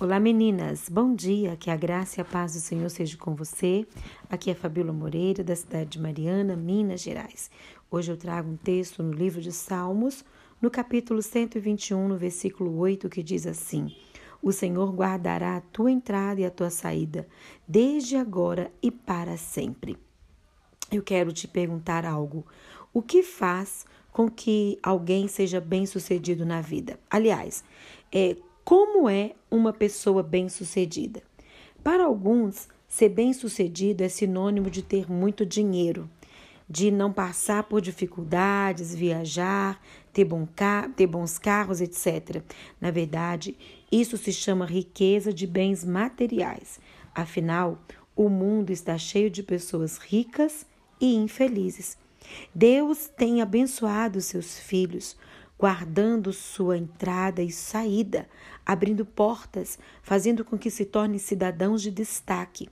Olá meninas, bom dia, que a graça e a paz do Senhor seja com você. Aqui é Fabíola Moreira, da cidade de Mariana, Minas Gerais. Hoje eu trago um texto no livro de Salmos, no capítulo 121, no versículo 8, que diz assim: O Senhor guardará a tua entrada e a tua saída, desde agora e para sempre. Eu quero te perguntar algo. O que faz com que alguém seja bem-sucedido na vida? Aliás, é como é uma pessoa bem-sucedida? Para alguns, ser bem-sucedido é sinônimo de ter muito dinheiro, de não passar por dificuldades, viajar, ter, bom ter bons carros, etc. Na verdade, isso se chama riqueza de bens materiais. Afinal, o mundo está cheio de pessoas ricas e infelizes. Deus tem abençoado seus filhos, guardando sua entrada e saída, abrindo portas, fazendo com que se tornem cidadãos de destaque.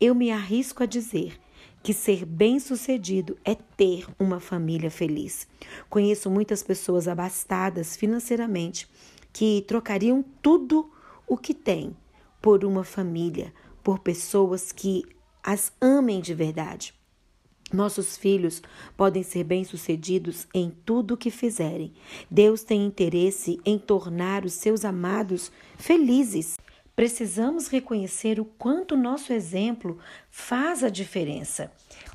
Eu me arrisco a dizer que ser bem-sucedido é ter uma família feliz. Conheço muitas pessoas abastadas financeiramente que trocariam tudo o que têm por uma família, por pessoas que as amem de verdade. Nossos filhos podem ser bem-sucedidos em tudo o que fizerem. Deus tem interesse em tornar os seus amados felizes. Precisamos reconhecer o quanto nosso exemplo faz a diferença.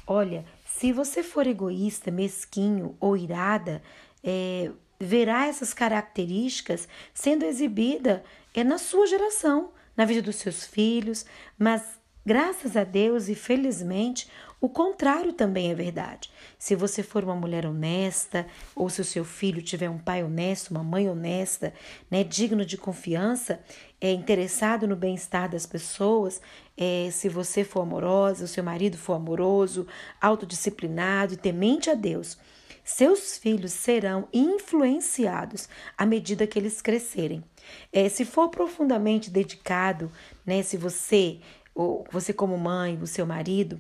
Olha, se você for egoísta, mesquinho ou irada, é, verá essas características sendo exibida é na sua geração, na vida dos seus filhos, mas Graças a Deus e felizmente, o contrário também é verdade. Se você for uma mulher honesta, ou se o seu filho tiver um pai honesto, uma mãe honesta, né, digno de confiança, é interessado no bem-estar das pessoas, é, se você for amorosa, o seu marido for amoroso, autodisciplinado e temente a Deus, seus filhos serão influenciados à medida que eles crescerem. É, se for profundamente dedicado, né, se você ou você como mãe, o seu marido,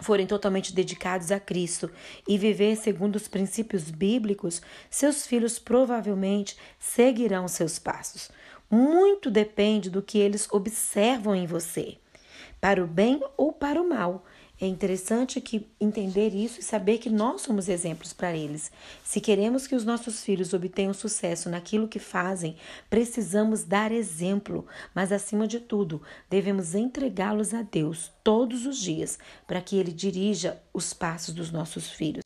forem totalmente dedicados a Cristo e viver segundo os princípios bíblicos, seus filhos provavelmente seguirão seus passos. Muito depende do que eles observam em você, para o bem ou para o mal. É interessante que entender isso e saber que nós somos exemplos para eles. Se queremos que os nossos filhos obtenham sucesso naquilo que fazem, precisamos dar exemplo, mas acima de tudo, devemos entregá-los a Deus todos os dias para que ele dirija os passos dos nossos filhos.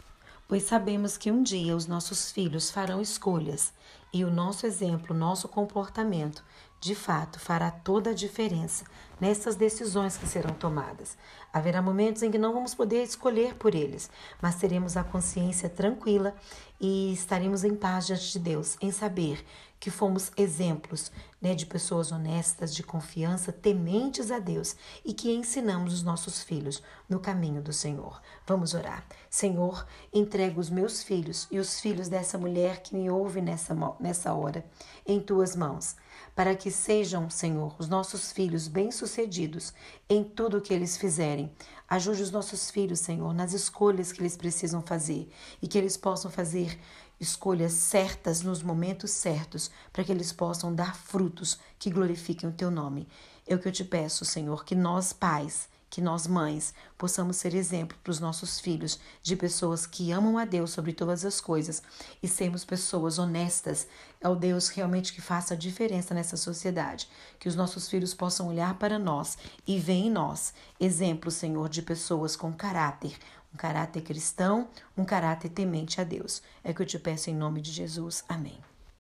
Pois sabemos que um dia os nossos filhos farão escolhas e o nosso exemplo, nosso comportamento, de fato, fará toda a diferença nessas decisões que serão tomadas. Haverá momentos em que não vamos poder escolher por eles, mas teremos a consciência tranquila e estaremos em paz diante de Deus, em saber que fomos exemplos né, de pessoas honestas, de confiança, tementes a Deus e que ensinamos os nossos filhos no caminho do Senhor. Vamos orar. Senhor, entrego os meus filhos e os filhos dessa mulher que me ouve nessa, nessa hora em tuas mãos, para que sejam, Senhor, os nossos filhos bem-sucedidos em tudo o que eles fizerem. Ajude os nossos filhos, Senhor, nas escolhas que eles precisam fazer e que eles possam fazer escolhas certas nos momentos certos, para que eles possam dar frutos que glorifiquem o teu nome. É o que eu te peço, Senhor, que nós, pais, que nós, mães, possamos ser exemplo para os nossos filhos de pessoas que amam a Deus sobre todas as coisas e sermos pessoas honestas. É o Deus realmente que faça a diferença nessa sociedade. Que os nossos filhos possam olhar para nós e ver em nós exemplos, Senhor, de pessoas com caráter, um caráter cristão, um caráter temente a Deus. É que eu te peço em nome de Jesus. Amém.